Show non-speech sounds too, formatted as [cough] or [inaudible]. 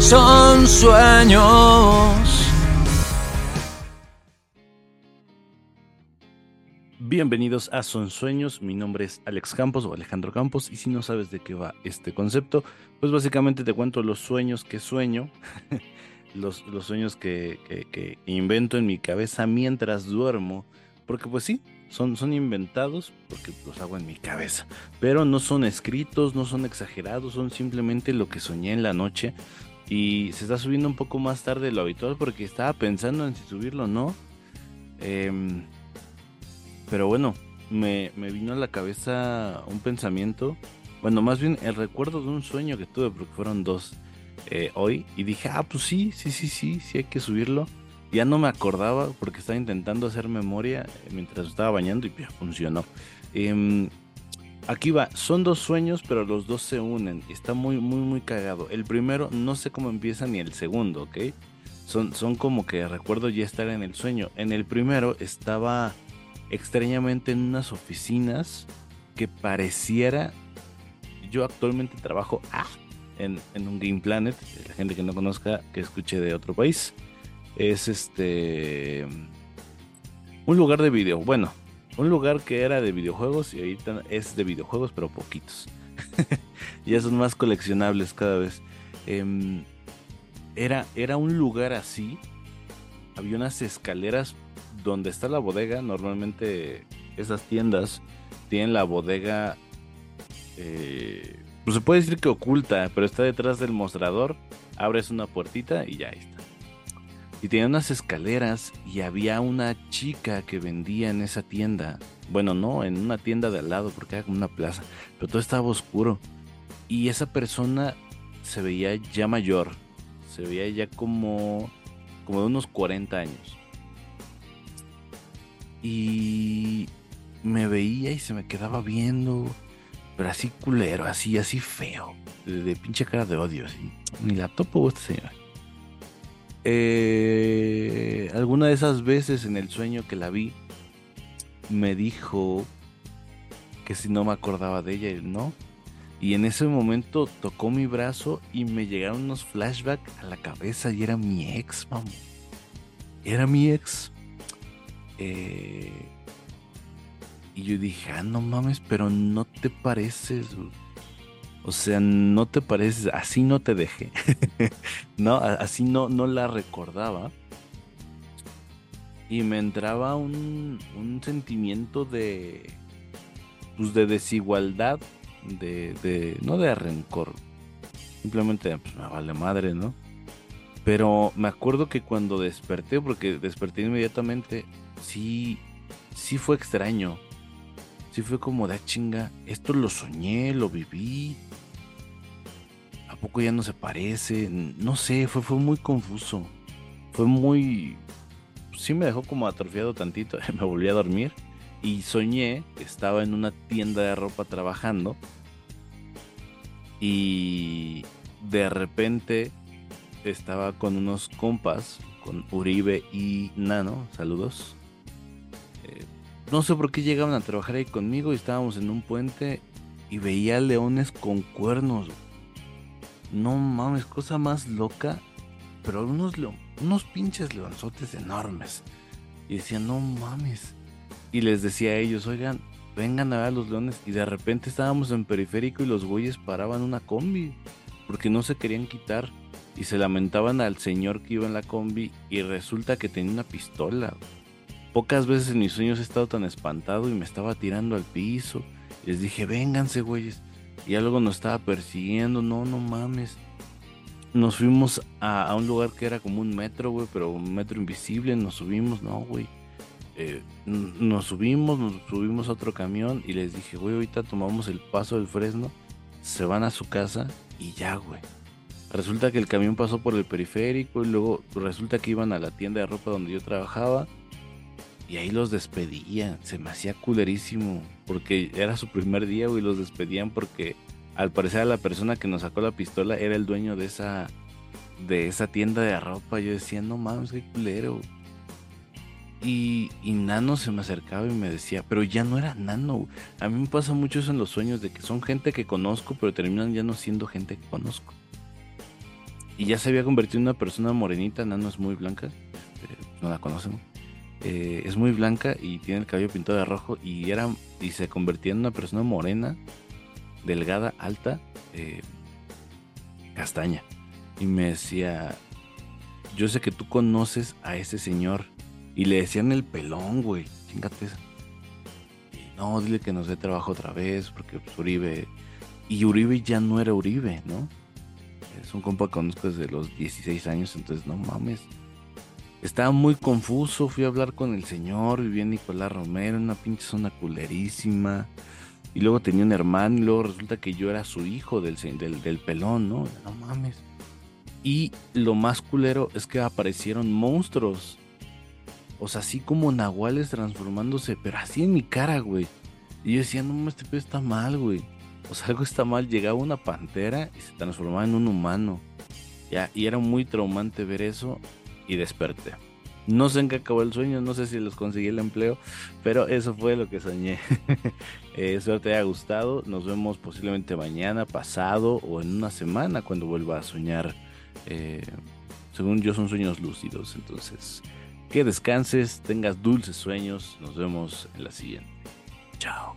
son sueños. Bienvenidos a Son Sueños, mi nombre es Alex Campos o Alejandro Campos y si no sabes de qué va este concepto, pues básicamente te cuento los sueños que sueño, [laughs] los, los sueños que, que, invento en mi cabeza mientras duermo, porque pues sí, son, son inventados porque los hago en mi cabeza, pero no son escritos, no son exagerados, son simplemente lo que soñé en la noche y se está subiendo un poco más tarde de lo habitual porque estaba pensando en si subirlo o no. Eh, pero bueno, me, vino a la cabeza un pensamiento, bueno, más bien el recuerdo de un sueño que tuve, porque fueron dos eh, hoy, y dije, ah, pues sí, sí, sí, sí, sí hay que subirlo. Ya no me acordaba porque estaba intentando hacer memoria mientras estaba bañando y ya funcionó. Em, aquí va, son dos sueños, pero los dos se unen. Está muy, muy, muy cagado. El primero no sé cómo empieza ni el segundo, ¿ok? Son, son como que recuerdo ya estar en el sueño. En el primero estaba extrañamente en unas oficinas que pareciera. Yo actualmente trabajo ah, en, un Game Planet. La gente que no conozca, que escuche de otro país. Es este. Un lugar de video. Bueno, un lugar que era de videojuegos y ahorita es de videojuegos, pero poquitos. [laughs] ya son más coleccionables cada vez. Em, era, era un lugar así. Había unas escaleras donde está la bodega, normalmente esas tiendas tienen la bodega, eh, pues se puede decir que oculta, pero está detrás del mostrador, abres una puertita y ya está. Y tenía unas escaleras y había una chica que vendía en esa tienda. Bueno, no, en una tienda de al lado porque era como una plaza, pero todo estaba oscuro. Y esa persona se veía ya mayor, se veía ya como, como de unos 40 años. Y me veía y se me quedaba viendo, pero así culero, así, así feo, de, pinche cara de odio, así. Ni la topo esta. Eh, alguna de esas veces en el sueño que la vi, me dijo que si no me acordaba de ella, no. Y en ese momento tocó mi brazo y me llegaron unos flashbacks a la cabeza y era mi ex, vamos. Era mi ex. Eh, y yo dije, ah, no mames, pero no te pareces. O sea, no te pareces, así no te dejé. [laughs] no, así no, no la recordaba. Y me entraba un, un sentimiento de. Pues de desigualdad. De, de. No de rencor. Simplemente, pues me vale madre, ¿no? Pero me acuerdo que cuando desperté, porque desperté inmediatamente, sí, sí fue extraño. Sí fue como de ah, chinga, esto lo soñé, lo viví. ¿A poco ya no se parece? No sé, fue, fue muy confuso. Fue muy... Sí me dejó como atrofiado tantito, [laughs] me volví a dormir y soñé que estaba en una tienda de ropa trabajando y de repente estaba con unos compas, con Uribe y Nano, saludos no sé por qué llegaban a trabajar ahí conmigo y estábamos en un puente y veía leones con cuernos. No mames, cosa más loca. Pero unos, pinches leonzotes enormes. Y decían, no mames. Y les decía a ellos, oigan, vengan a ver a los leones. Y de repente estábamos en periférico y los güeyes paraban una combi. Porque no se querían quitar. Y se lamentaban al señor que iba en la combi. Y resulta que tenía una pistola. Pocas veces en mis sueños he estado tan espantado y me estaba tirando al piso. Les dije, vénganse, güeyes. Y algo nos estaba persiguiendo. No, no mames. Nos fuimos a, un lugar que era como un metro, güey, pero un metro invisible. Nos subimos, no, güey. Eh, nos subimos, nos subimos a otro camión y les dije, güey, ahorita tomamos el paso del Fresno, se van a su casa y ya, güey. Resulta que el camión pasó por el periférico y luego resulta que iban a la tienda de ropa donde yo trabajaba y ahí los despedían. Se me hacía culerísimo. Porque era su primer día, güey. Los despedían porque al parecer la persona que nos sacó la pistola era el dueño de esa, de esa tienda de ropa. Yo decía, no mames, qué culero. Y, Nano se me acercaba y me decía, pero ya no era Nano. A mí me pasa mucho eso en los sueños, de que son gente que conozco, pero terminan ya no siendo gente que conozco. y ya se había convertido en una persona morenita, no es muy blanca, este, no la conocen. Eh, es muy blanca y tiene el cabello pintado de rojo y era y se convertía en una persona morena, delgada, alta, eh, castaña. Y me decía, yo sé que tú conoces a ese señor. Y le decían el pelón, güey, chingate esa. Y no, dile que nos dé trabajo otra vez, porque pues, Uribe... Y Uribe ya no era Uribe, ¿no? Es un compa que conozco desde los 16 años, entonces no mames. Estaba muy confuso, fui a hablar con el señor, vivía Nicolás Romero, una pinche zona culerísima. Y luego tenía un hermano y luego resulta que yo era su hijo del, del, del pelón, ¿no? No mames. Y lo más culero es que aparecieron monstruos. O sea, así como nahuales transformándose, pero así en mi cara, güey. Y yo decía, no, este pedo está mal, güey. O sea, algo está mal. Llegaba una pantera y se transformaba en un humano. Ya, y era muy traumante ver eso y desperté. No sé en qué acabó el sueño, no sé si les conseguí el empleo, pero eso fue lo que soñé. [laughs] eh, espero te haya gustado. Nos vemos posiblemente mañana, pasado o en una semana cuando vuelva a soñar. Eh, según yo son sueños lúcidos, entonces que descanses, tengas dulces sueños. Nos vemos en la siguiente. Chao.